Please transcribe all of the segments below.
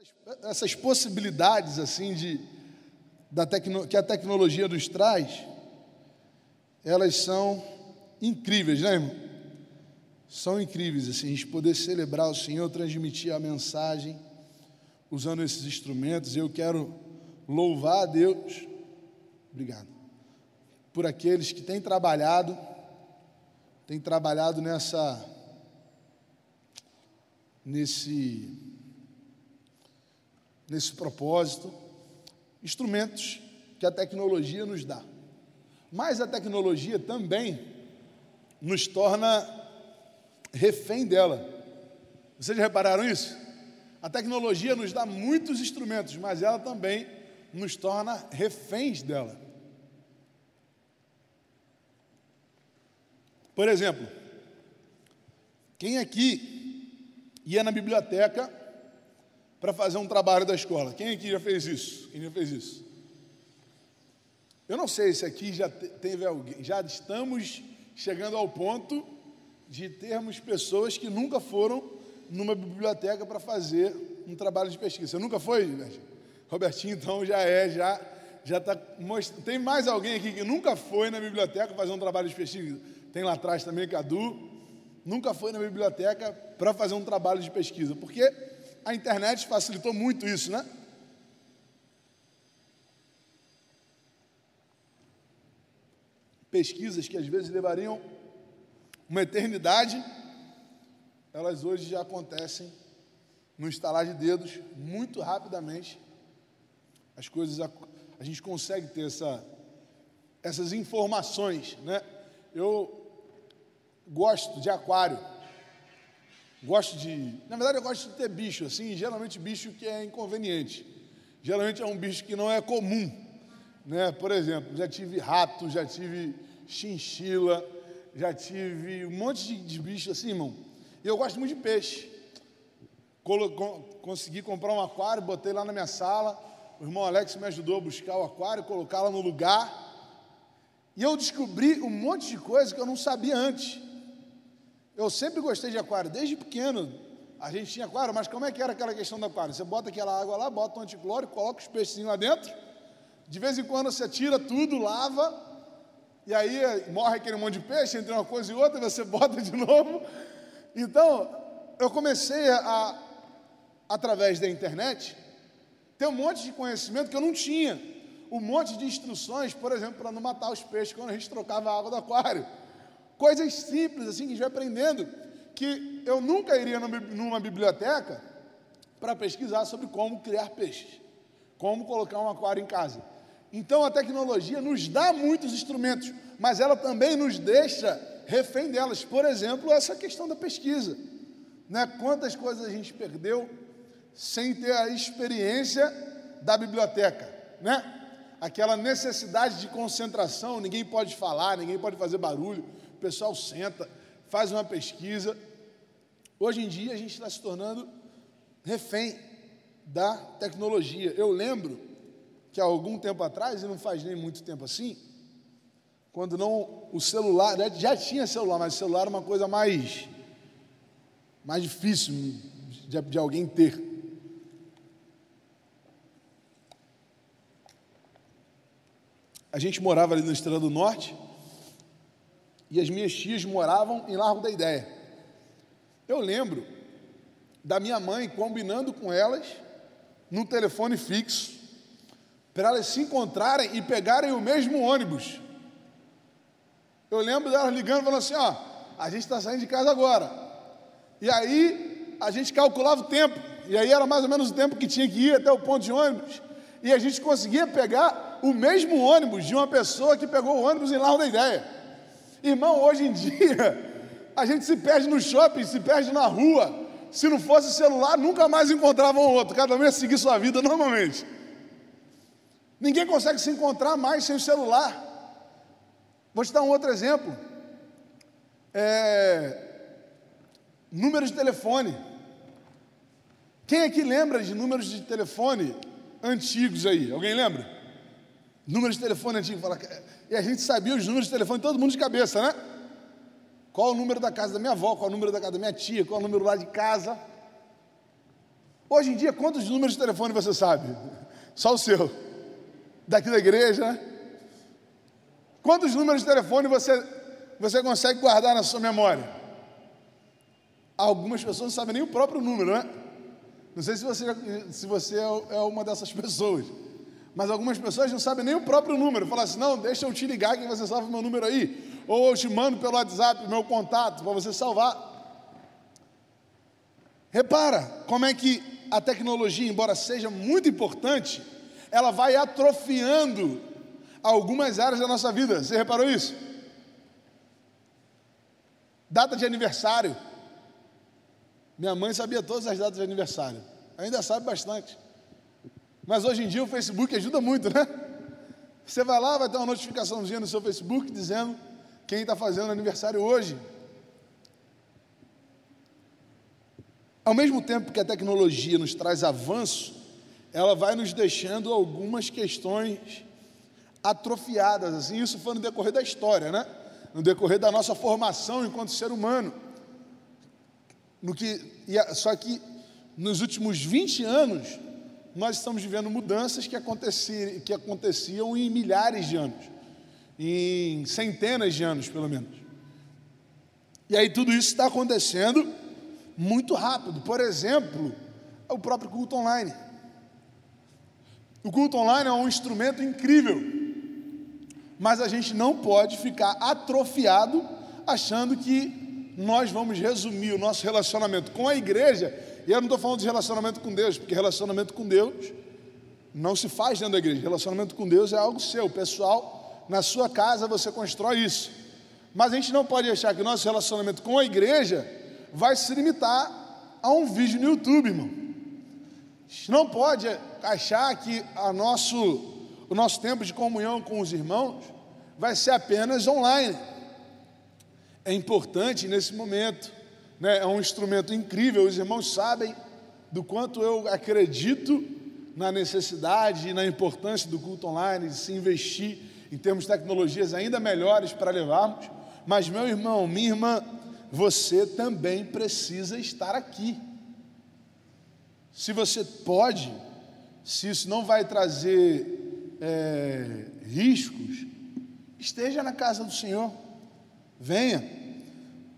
essas, essas possibilidades assim de da tecno, que a tecnologia nos traz, elas são incríveis, né, irmão? São incríveis assim, a gente poder celebrar o Senhor, transmitir a mensagem usando esses instrumentos. Eu quero louvar a Deus. Obrigado. Por aqueles que têm trabalhado, têm trabalhado nessa nesse nesse propósito, instrumentos que a tecnologia nos dá. Mas a tecnologia também nos torna refém dela. Vocês já repararam isso? A tecnologia nos dá muitos instrumentos, mas ela também nos torna reféns dela. Por exemplo, quem aqui ia na biblioteca para fazer um trabalho da escola? Quem aqui já fez isso? Quem já fez isso? Eu não sei se aqui já teve alguém, já estamos chegando ao ponto de termos pessoas que nunca foram numa biblioteca para fazer um trabalho de pesquisa. Você nunca foi, Robertinho? Robertinho, então já é, já já está mostrando. Tem mais alguém aqui que nunca foi na biblioteca fazer um trabalho de pesquisa? Tem lá atrás também, Cadu. Nunca foi na biblioteca para fazer um trabalho de pesquisa, porque a internet facilitou muito isso, né? Pesquisas que às vezes levariam uma eternidade, elas hoje já acontecem no instalar de dedos, muito rapidamente. As coisas, a, a gente consegue ter essa, essas informações, né? Eu gosto de aquário. Gosto de. Na verdade, eu gosto de ter bicho, assim, geralmente bicho que é inconveniente. Geralmente é um bicho que não é comum. Né? Por exemplo, já tive rato, já tive chinchila, já tive um monte de, de bicho assim, irmão. E eu gosto muito de peixe. Colo consegui comprar um aquário, botei lá na minha sala. O irmão Alex me ajudou a buscar o aquário, colocá-lo no lugar. E eu descobri um monte de coisa que eu não sabia antes. Eu sempre gostei de aquário, desde pequeno. A gente tinha aquário, mas como é que era aquela questão do aquário? Você bota aquela água lá, bota um anticlórico, coloca os peixinhos lá dentro. De vez em quando você tira tudo, lava, e aí morre aquele monte de peixe entre uma coisa e outra, você bota de novo. Então, eu comecei a através da internet, ter um monte de conhecimento que eu não tinha. Um monte de instruções, por exemplo, para não matar os peixes quando a gente trocava a água do aquário. Coisas simples, assim, que a gente vai aprendendo, que eu nunca iria numa biblioteca para pesquisar sobre como criar peixes, como colocar um aquário em casa. Então a tecnologia nos dá muitos instrumentos, mas ela também nos deixa refém delas. Por exemplo, essa questão da pesquisa. Né? Quantas coisas a gente perdeu sem ter a experiência da biblioteca, né? Aquela necessidade de concentração, ninguém pode falar, ninguém pode fazer barulho, pessoal senta, faz uma pesquisa. Hoje em dia a gente está se tornando refém da tecnologia. Eu lembro que há algum tempo atrás, e não faz nem muito tempo assim, quando não o celular, já tinha celular, mas celular era uma coisa mais, mais difícil de, de alguém ter. A gente morava ali na Estrela do Norte, e as minhas tias moravam em Largo da Ideia. Eu lembro da minha mãe combinando com elas num telefone fixo para elas se encontrarem e pegarem o mesmo ônibus. Eu lembro delas ligando falando assim: ó, a gente está saindo de casa agora. E aí a gente calculava o tempo, e aí era mais ou menos o tempo que tinha que ir até o ponto de ônibus, e a gente conseguia pegar o mesmo ônibus de uma pessoa que pegou o ônibus em Largo da Ideia. Irmão, hoje em dia, a gente se perde no shopping, se perde na rua. Se não fosse celular, nunca mais encontrava um outro. Cada um ia seguir sua vida normalmente. Ninguém consegue se encontrar mais sem o celular. Vou te dar um outro exemplo. É... Números de telefone. Quem aqui lembra de números de telefone antigos aí? Alguém lembra? Números de telefone antigos. Fala... E a gente sabia os números de telefone, todo mundo de cabeça, né? Qual o número da casa da minha avó, qual o número da casa da minha tia, qual o número lá de casa. Hoje em dia, quantos números de telefone você sabe? Só o seu. Daqui da igreja, né? Quantos números de telefone você, você consegue guardar na sua memória? Algumas pessoas não sabem nem o próprio número, né? Não sei se você, se você é, é uma dessas pessoas. Mas algumas pessoas não sabem nem o próprio número. Falam assim: não, deixa eu te ligar que você salva o meu número aí. Ou eu te mando pelo WhatsApp meu contato para você salvar. Repara como é que a tecnologia, embora seja muito importante, ela vai atrofiando algumas áreas da nossa vida. Você reparou isso? Data de aniversário. Minha mãe sabia todas as datas de aniversário. Ainda sabe bastante. Mas hoje em dia o Facebook ajuda muito, né? Você vai lá, vai ter uma notificaçãozinha no seu Facebook dizendo quem está fazendo aniversário hoje. Ao mesmo tempo que a tecnologia nos traz avanço, ela vai nos deixando algumas questões atrofiadas. Assim, isso foi no decorrer da história, né? No decorrer da nossa formação enquanto ser humano. No que, só que nos últimos 20 anos, nós estamos vivendo mudanças que aconteciam, que aconteciam em milhares de anos, em centenas de anos, pelo menos. E aí tudo isso está acontecendo muito rápido. Por exemplo, o próprio culto online. O culto online é um instrumento incrível, mas a gente não pode ficar atrofiado achando que nós vamos resumir o nosso relacionamento com a igreja. E eu não estou falando de relacionamento com Deus, porque relacionamento com Deus não se faz dentro da igreja. Relacionamento com Deus é algo seu, pessoal. Na sua casa você constrói isso. Mas a gente não pode achar que o nosso relacionamento com a igreja vai se limitar a um vídeo no YouTube, irmão. A gente não pode achar que a nosso, o nosso tempo de comunhão com os irmãos vai ser apenas online. É importante nesse momento, né? é um instrumento incrível, os irmãos sabem do quanto eu acredito na necessidade e na importância do culto online, de se investir em termos de tecnologias ainda melhores para levarmos. Mas, meu irmão, minha irmã, você também precisa estar aqui. Se você pode, se isso não vai trazer é, riscos, esteja na casa do Senhor, venha,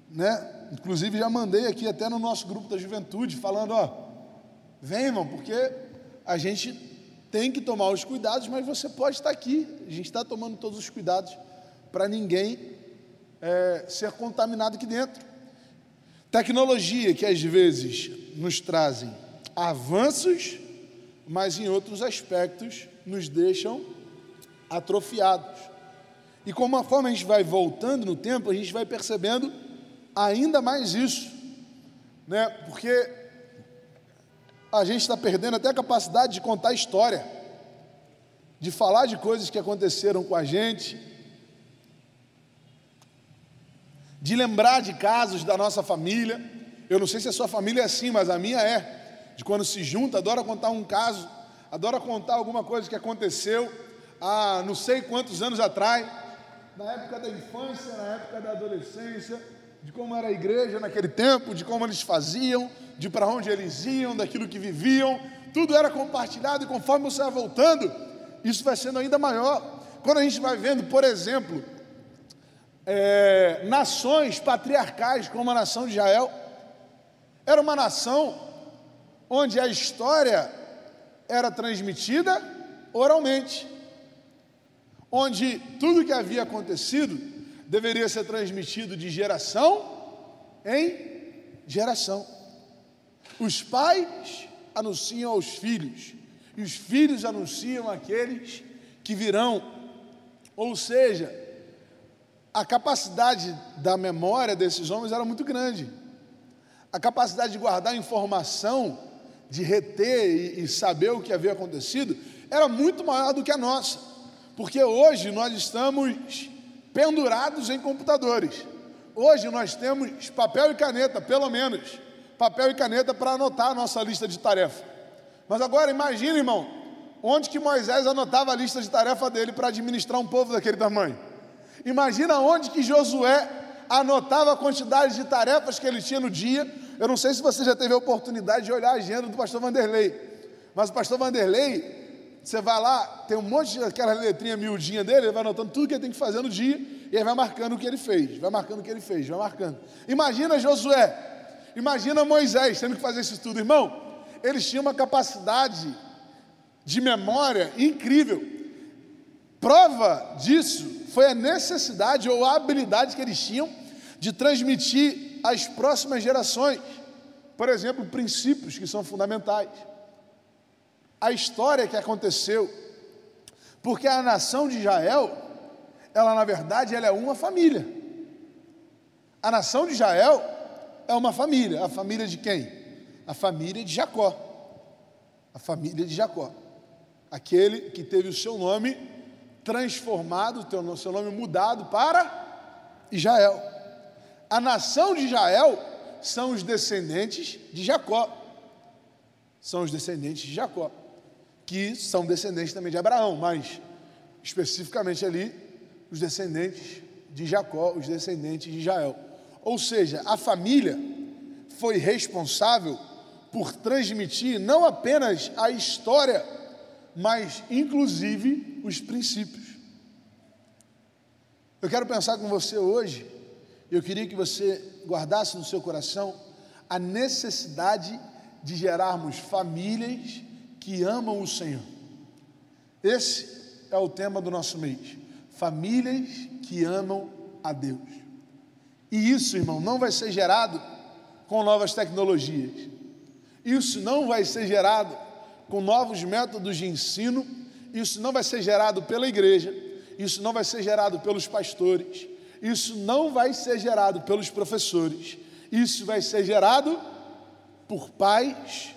né? Inclusive já mandei aqui até no nosso grupo da juventude falando, ó, vem irmão, porque a gente tem que tomar os cuidados, mas você pode estar aqui. A gente está tomando todos os cuidados para ninguém é, ser contaminado aqui dentro. Tecnologia que às vezes nos trazem avanços, mas em outros aspectos nos deixam atrofiados. E conforme a gente vai voltando no tempo, a gente vai percebendo ainda mais isso, né? Porque a gente está perdendo até a capacidade de contar história, de falar de coisas que aconteceram com a gente, de lembrar de casos da nossa família. Eu não sei se a sua família é assim, mas a minha é. De quando se junta, adora contar um caso, adora contar alguma coisa que aconteceu há não sei quantos anos atrás, na época da infância, na época da adolescência, de como era a igreja naquele tempo, de como eles faziam, de para onde eles iam, daquilo que viviam. Tudo era compartilhado e conforme você vai voltando, isso vai sendo ainda maior. Quando a gente vai vendo, por exemplo, é, nações patriarcais como a nação de Israel. Era uma nação onde a história era transmitida oralmente, onde tudo que havia acontecido deveria ser transmitido de geração em geração. Os pais anunciam aos filhos, e os filhos anunciam àqueles que virão. Ou seja, a capacidade da memória desses homens era muito grande. A capacidade de guardar informação, de reter e, e saber o que havia acontecido, era muito maior do que a nossa. Porque hoje nós estamos pendurados em computadores. Hoje nós temos papel e caneta, pelo menos, papel e caneta para anotar a nossa lista de tarefa. Mas agora imagine, irmão, onde que Moisés anotava a lista de tarefa dele para administrar um povo daquele tamanho. Imagina onde que Josué anotava a quantidade de tarefas que ele tinha no dia. Eu não sei se você já teve a oportunidade de olhar a agenda do pastor Vanderlei, mas o pastor Vanderlei, você vai lá, tem um monte de aquela letrinha miudinha dele, ele vai anotando tudo que ele tem que fazer no dia e aí vai marcando o que ele fez, vai marcando o que ele fez, vai marcando. Imagina Josué, imagina Moisés tendo que fazer isso tudo, irmão. Eles tinham uma capacidade de memória incrível. Prova disso foi a necessidade ou a habilidade que eles tinham de transmitir às próximas gerações, por exemplo, princípios que são fundamentais. A história que aconteceu, porque a nação de Israel, ela na verdade ela é uma família. A nação de Israel é uma família, a família de quem? A família de Jacó. A família de Jacó aquele que teve o seu nome transformado, o seu nome mudado para Israel. A nação de Israel são os descendentes de Jacó. São os descendentes de Jacó, que são descendentes também de Abraão, mas especificamente ali os descendentes de Jacó, os descendentes de Israel. Ou seja, a família foi responsável por transmitir não apenas a história mas inclusive os princípios. Eu quero pensar com você hoje, eu queria que você guardasse no seu coração a necessidade de gerarmos famílias que amam o Senhor. Esse é o tema do nosso mês. Famílias que amam a Deus. E isso, irmão, não vai ser gerado com novas tecnologias. Isso não vai ser gerado com novos métodos de ensino. Isso não vai ser gerado pela igreja, isso não vai ser gerado pelos pastores, isso não vai ser gerado pelos professores, isso vai ser gerado por pais,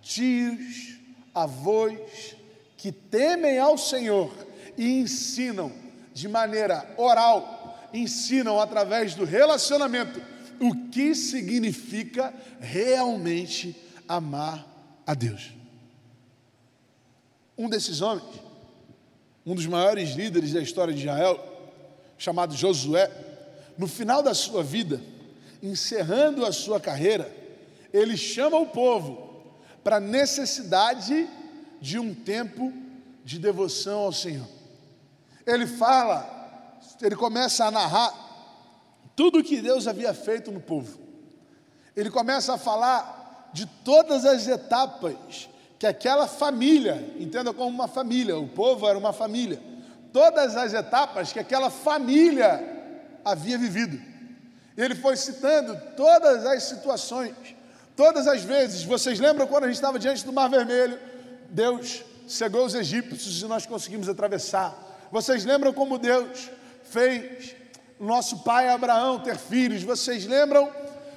tios, avós que temem ao Senhor e ensinam de maneira oral, ensinam através do relacionamento o que significa realmente amar a Deus. Um desses homens, um dos maiores líderes da história de Israel, chamado Josué, no final da sua vida, encerrando a sua carreira, ele chama o povo para a necessidade de um tempo de devoção ao Senhor. Ele fala, ele começa a narrar tudo o que Deus havia feito no povo. Ele começa a falar de todas as etapas que aquela família, entenda como uma família, o povo era uma família, todas as etapas que aquela família havia vivido. Ele foi citando todas as situações, todas as vezes. Vocês lembram quando a gente estava diante do Mar Vermelho? Deus cegou os egípcios e nós conseguimos atravessar. Vocês lembram como Deus fez nosso pai Abraão ter filhos? Vocês lembram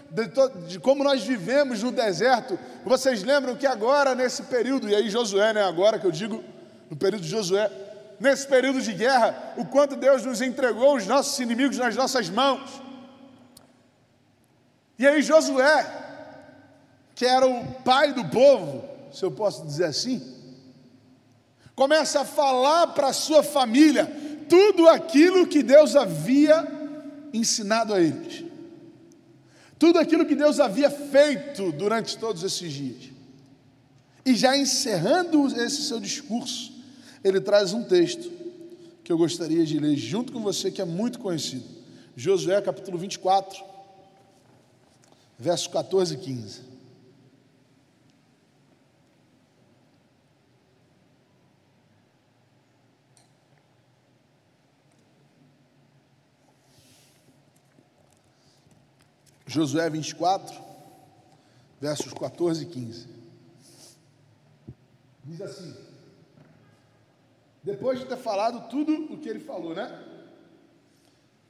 de, de, como nós vivemos no deserto. Vocês lembram que agora, nesse período, e aí Josué, né? Agora que eu digo, no período de Josué, nesse período de guerra, o quanto Deus nos entregou os nossos inimigos nas nossas mãos. E aí Josué, que era o pai do povo, se eu posso dizer assim, começa a falar para a sua família tudo aquilo que Deus havia ensinado a eles tudo aquilo que Deus havia feito durante todos esses dias. E já encerrando esse seu discurso, ele traz um texto que eu gostaria de ler junto com você, que é muito conhecido. Josué capítulo 24, versos 14 e 15. Josué 24, versos 14 e 15. Diz assim: Depois de ter falado tudo o que ele falou, né?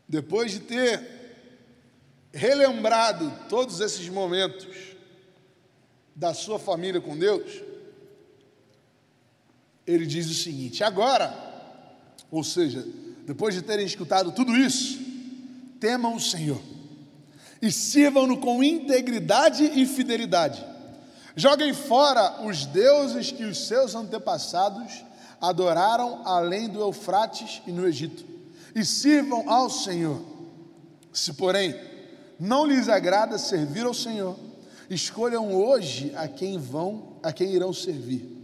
Depois de ter relembrado todos esses momentos da sua família com Deus, ele diz o seguinte: agora, ou seja, depois de terem escutado tudo isso, temam o Senhor e sirvam-no com integridade e fidelidade. Joguem fora os deuses que os seus antepassados adoraram além do Eufrates e no Egito, e sirvam ao Senhor. Se, porém, não lhes agrada servir ao Senhor, Escolham hoje a quem vão, a quem irão servir.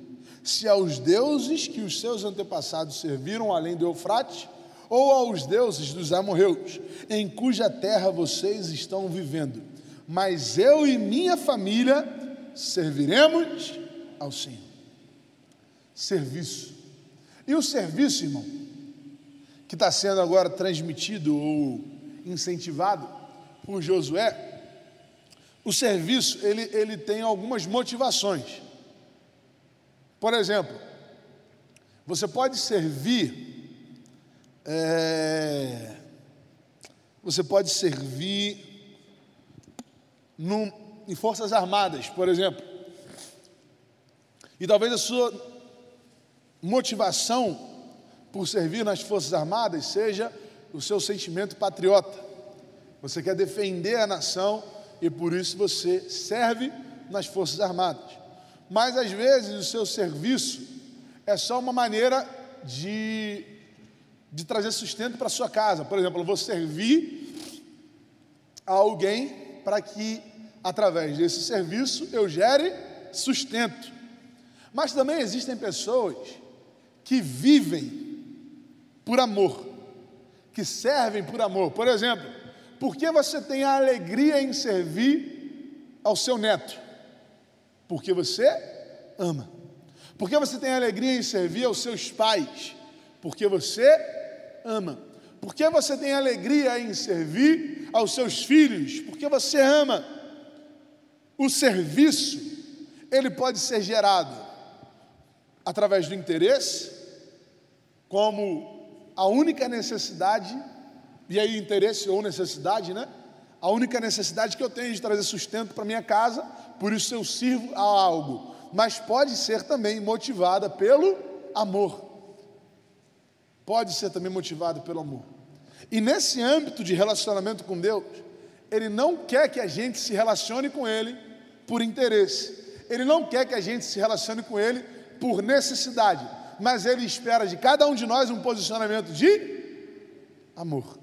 Se aos deuses que os seus antepassados serviram além do Eufrates, ou aos deuses dos amorreus, em cuja terra vocês estão vivendo. Mas eu e minha família serviremos ao Senhor. Serviço. E o serviço, irmão, que está sendo agora transmitido ou incentivado por Josué, o serviço ele, ele tem algumas motivações. Por exemplo, você pode servir, é, você pode servir em forças armadas, por exemplo, e talvez a sua motivação por servir nas forças armadas seja o seu sentimento patriota. Você quer defender a nação e por isso você serve nas Forças Armadas. Mas às vezes o seu serviço é só uma maneira de, de trazer sustento para sua casa. Por exemplo, eu vou servir a alguém para que, através desse serviço, eu gere sustento. Mas também existem pessoas que vivem por amor, que servem por amor. Por exemplo, por que você tem a alegria em servir ao seu neto? Porque você ama. Por que você tem a alegria em servir aos seus pais? Porque você ama. Por que você tem alegria em servir aos seus filhos? Porque você ama. O serviço, ele pode ser gerado através do interesse, como a única necessidade e aí, interesse ou necessidade, né? A única necessidade que eu tenho de trazer sustento para minha casa, por isso eu sirvo a algo. Mas pode ser também motivada pelo amor. Pode ser também motivado pelo amor. E nesse âmbito de relacionamento com Deus, Ele não quer que a gente se relacione com Ele por interesse. Ele não quer que a gente se relacione com Ele por necessidade. Mas Ele espera de cada um de nós um posicionamento de amor.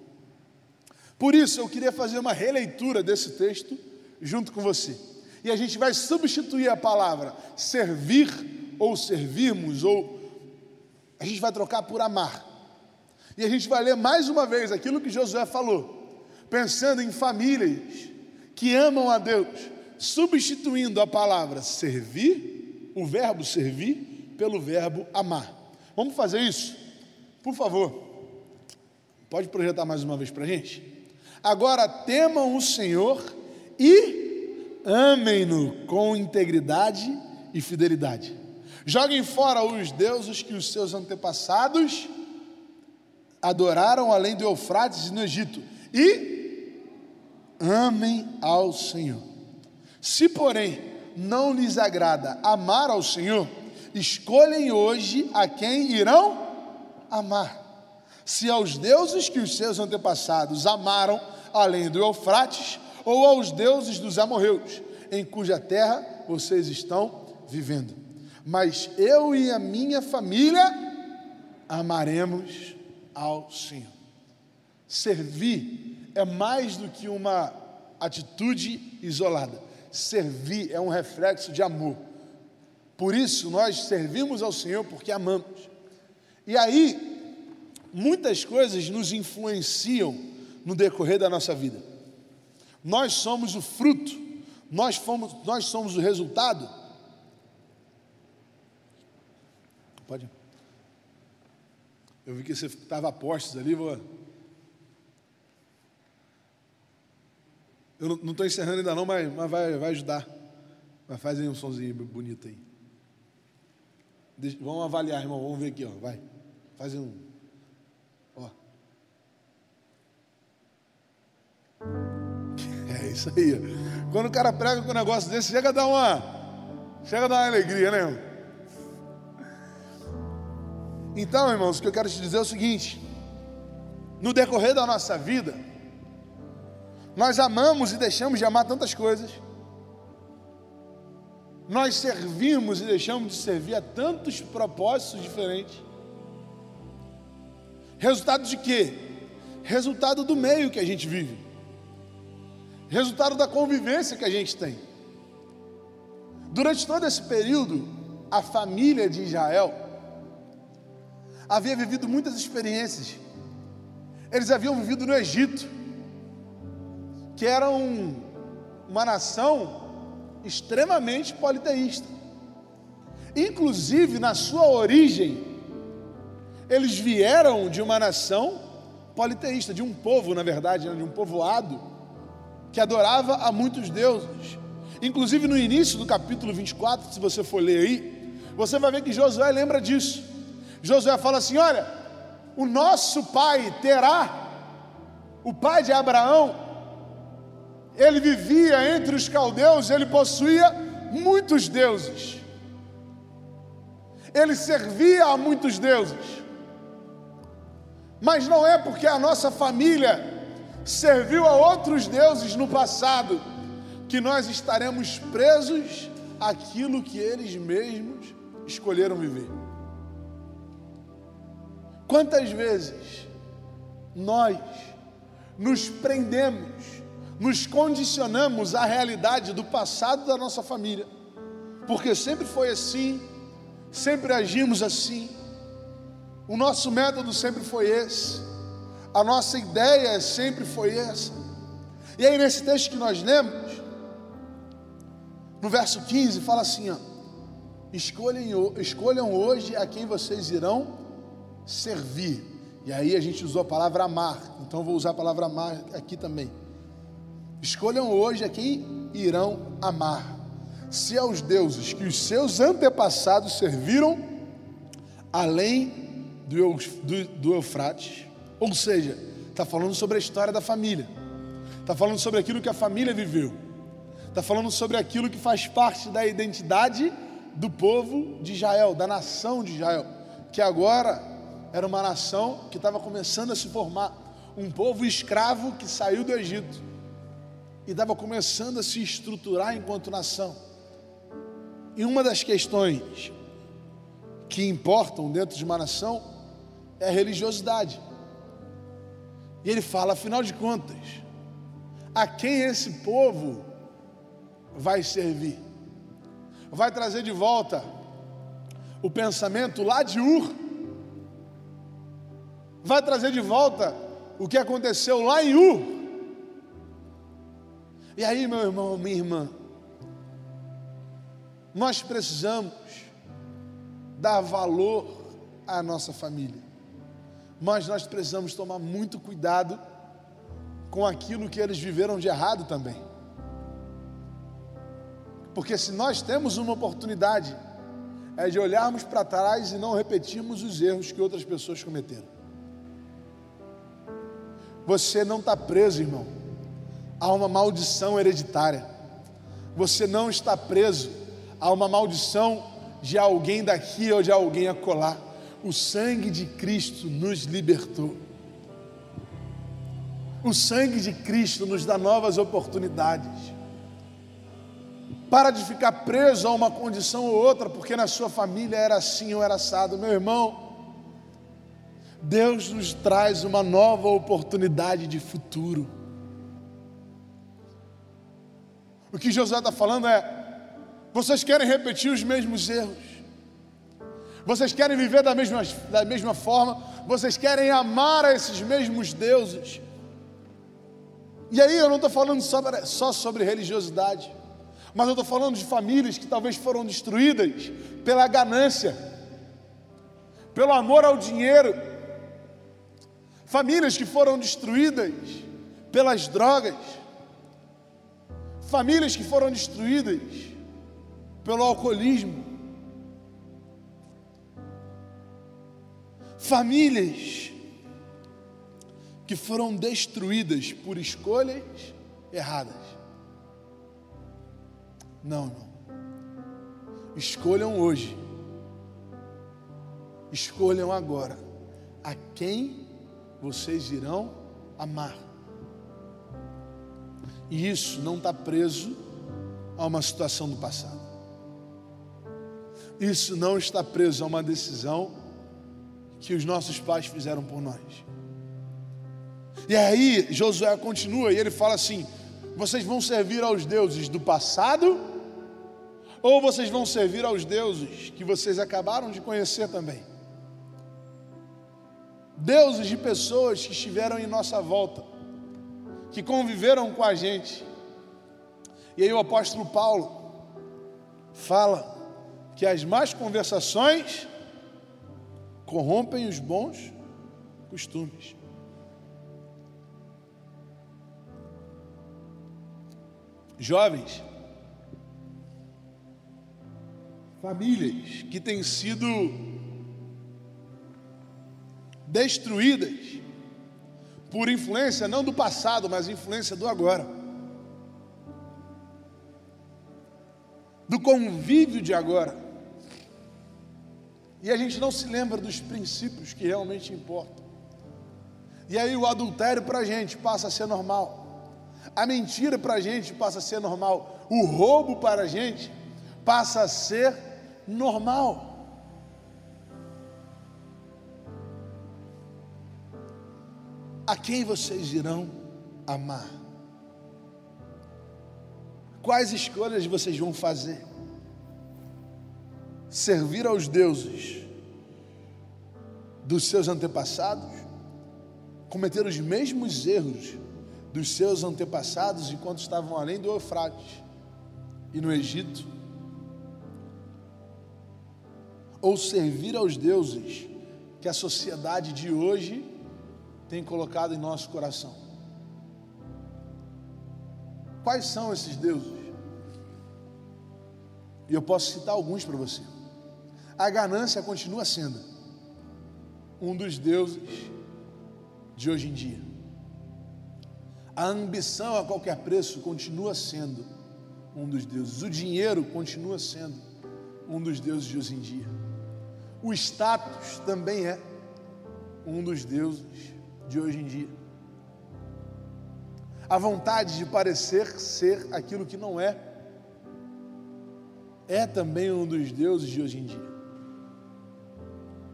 Por isso, eu queria fazer uma releitura desse texto junto com você. E a gente vai substituir a palavra servir ou servirmos, ou a gente vai trocar por amar. E a gente vai ler mais uma vez aquilo que Josué falou, pensando em famílias que amam a Deus, substituindo a palavra servir, o verbo servir, pelo verbo amar. Vamos fazer isso? Por favor. Pode projetar mais uma vez para a gente? Agora temam o Senhor e amem-no com integridade e fidelidade. Joguem fora os deuses que os seus antepassados adoraram além do Eufrates no Egito e amem ao Senhor. Se, porém, não lhes agrada amar ao Senhor, escolhem hoje a quem irão amar. Se aos deuses que os seus antepassados amaram além do Eufrates, ou aos deuses dos amorreus, em cuja terra vocês estão vivendo. Mas eu e a minha família amaremos ao Senhor. Servir é mais do que uma atitude isolada. Servir é um reflexo de amor. Por isso nós servimos ao Senhor porque amamos. E aí, muitas coisas nos influenciam no decorrer da nossa vida. Nós somos o fruto, nós, fomos, nós somos o resultado. Pode. Eu vi que você estava a postos ali, vou. Eu não estou encerrando ainda não, mas, mas vai, vai ajudar. Mas faz aí um sonzinho bonito aí. Deixa, vamos avaliar, irmão. Vamos ver aqui, ó. Vai. Faz um. É isso aí. Quando o cara prega com um negócio desse, chega a dar uma, chega a dar uma alegria, né? Então, irmãos, o que eu quero te dizer é o seguinte: no decorrer da nossa vida, nós amamos e deixamos de amar tantas coisas, nós servimos e deixamos de servir a tantos propósitos diferentes. Resultado de quê? Resultado do meio que a gente vive resultado da convivência que a gente tem. Durante todo esse período, a família de Israel havia vivido muitas experiências. Eles haviam vivido no Egito, que era um, uma nação extremamente politeísta. Inclusive, na sua origem, eles vieram de uma nação politeísta, de um povo, na verdade, né, de um povoado, que adorava a muitos deuses. Inclusive, no início do capítulo 24, se você for ler aí, você vai ver que Josué lembra disso. Josué fala assim: Olha, o nosso pai Terá, o pai de Abraão, ele vivia entre os caldeus, ele possuía muitos deuses. Ele servia a muitos deuses. Mas não é porque a nossa família serviu a outros deuses no passado que nós estaremos presos àquilo que eles mesmos escolheram viver. Quantas vezes nós nos prendemos, nos condicionamos à realidade do passado da nossa família, porque sempre foi assim, sempre agimos assim, o nosso método sempre foi esse, a nossa ideia sempre foi essa. E aí, nesse texto que nós lemos, no verso 15, fala assim: ó, escolham, escolham hoje a quem vocês irão servir. E aí a gente usou a palavra amar, então vou usar a palavra amar aqui também. Escolham hoje a quem irão amar. Se aos deuses que os seus antepassados serviram, além do, do, do Eufrates, ou seja, está falando sobre a história da família, está falando sobre aquilo que a família viveu, está falando sobre aquilo que faz parte da identidade do povo de Israel, da nação de Israel, que agora era uma nação que estava começando a se formar, um povo escravo que saiu do Egito e estava começando a se estruturar enquanto nação. E uma das questões que importam dentro de uma nação é a religiosidade. E ele fala, afinal de contas, a quem esse povo vai servir? Vai trazer de volta o pensamento lá de Ur vai trazer de volta o que aconteceu lá em U. E aí, meu irmão, minha irmã, nós precisamos dar valor à nossa família, mas nós precisamos tomar muito cuidado com aquilo que eles viveram de errado também. Porque se nós temos uma oportunidade, é de olharmos para trás e não repetirmos os erros que outras pessoas cometeram. Você não está preso, irmão, a uma maldição hereditária. Você não está preso a uma maldição de alguém daqui ou de alguém acolá. O sangue de Cristo nos libertou. O sangue de Cristo nos dá novas oportunidades. Para de ficar preso a uma condição ou outra, porque na sua família era assim ou era assado. Meu irmão, Deus nos traz uma nova oportunidade de futuro. O que José está falando é: vocês querem repetir os mesmos erros, vocês querem viver da mesma, da mesma forma, vocês querem amar a esses mesmos deuses. E aí eu não estou falando sobre, só sobre religiosidade, mas eu estou falando de famílias que talvez foram destruídas pela ganância, pelo amor ao dinheiro famílias que foram destruídas pelas drogas, famílias que foram destruídas pelo alcoolismo, famílias que foram destruídas por escolhas erradas. Não, não. Escolham hoje. Escolham agora a quem vocês irão amar. E isso não está preso a uma situação do passado. Isso não está preso a uma decisão que os nossos pais fizeram por nós. E aí Josué continua e ele fala assim: vocês vão servir aos deuses do passado ou vocês vão servir aos deuses que vocês acabaram de conhecer também. Deuses de pessoas que estiveram em nossa volta, que conviveram com a gente. E aí o apóstolo Paulo fala que as más conversações corrompem os bons costumes. Jovens, famílias que têm sido destruídas por influência não do passado, mas influência do agora. Do convívio de agora. E a gente não se lembra dos princípios que realmente importam. E aí o adultério para a gente passa a ser normal. A mentira para a gente passa a ser normal. O roubo para a gente passa a ser normal. A quem vocês irão amar? Quais escolhas vocês vão fazer? Servir aos deuses dos seus antepassados? Cometer os mesmos erros dos seus antepassados enquanto estavam além do Eufrates e no Egito? ou servir aos deuses que a sociedade de hoje tem colocado em nosso coração. Quais são esses deuses? E eu posso citar alguns para você. A ganância continua sendo um dos deuses de hoje em dia. A ambição a qualquer preço continua sendo um dos deuses. O dinheiro continua sendo um dos deuses de hoje em dia. O status também é um dos deuses de hoje em dia. A vontade de parecer ser aquilo que não é, é também um dos deuses de hoje em dia.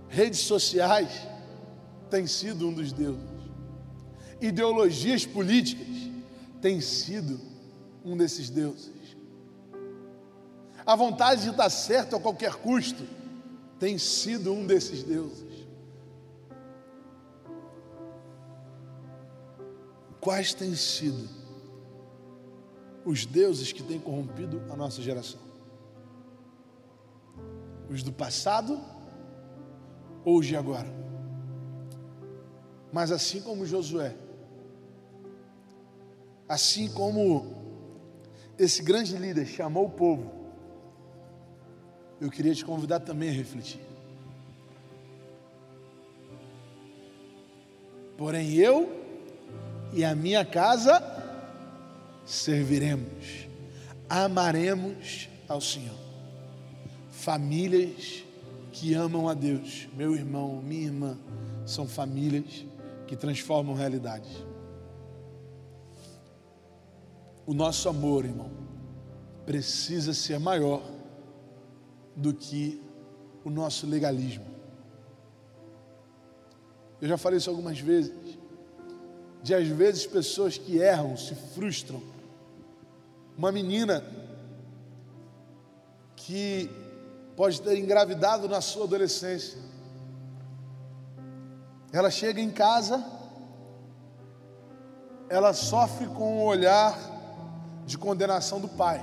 Redes sociais tem sido um dos deuses. Ideologias políticas têm sido um desses deuses. A vontade de estar certo a qualquer custo tem sido um desses deuses. Quais têm sido os deuses que têm corrompido a nossa geração? Os do passado ou os de agora? Mas assim como Josué, assim como esse grande líder chamou o povo eu queria te convidar também a refletir. Porém, eu e a minha casa serviremos, amaremos ao Senhor. Famílias que amam a Deus, meu irmão, minha irmã, são famílias que transformam realidades. O nosso amor, irmão, precisa ser maior do que o nosso legalismo. Eu já falei isso algumas vezes. De às vezes pessoas que erram, se frustram. Uma menina que pode ter engravidado na sua adolescência. Ela chega em casa, ela sofre com o olhar de condenação do pai.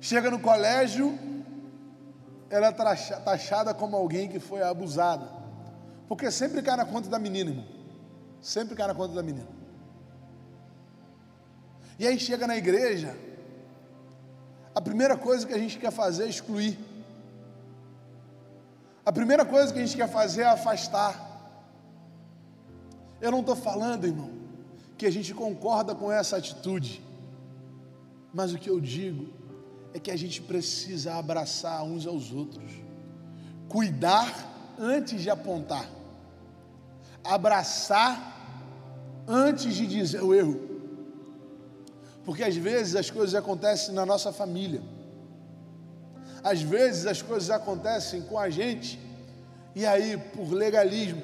Chega no colégio, ela é taxada como alguém que foi abusada. Porque sempre cai na conta da menina, irmão. Sempre cai na conta da menina. E aí chega na igreja, a primeira coisa que a gente quer fazer é excluir. A primeira coisa que a gente quer fazer é afastar. Eu não estou falando, irmão, que a gente concorda com essa atitude. Mas o que eu digo é que a gente precisa abraçar uns aos outros, cuidar antes de apontar, abraçar antes de dizer o erro, porque às vezes as coisas acontecem na nossa família, às vezes as coisas acontecem com a gente, e aí, por legalismo,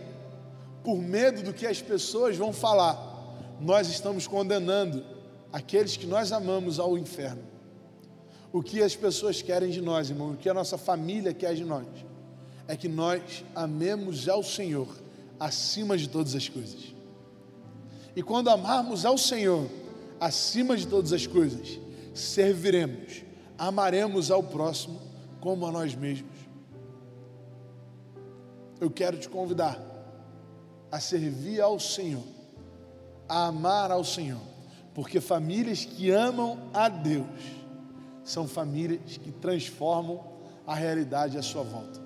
por medo do que as pessoas vão falar, nós estamos condenando aqueles que nós amamos ao inferno. O que as pessoas querem de nós, irmão, o que a nossa família quer de nós, é que nós amemos ao Senhor acima de todas as coisas. E quando amarmos ao Senhor acima de todas as coisas, serviremos, amaremos ao próximo como a nós mesmos. Eu quero te convidar a servir ao Senhor, a amar ao Senhor, porque famílias que amam a Deus são famílias que transformam a realidade à sua volta.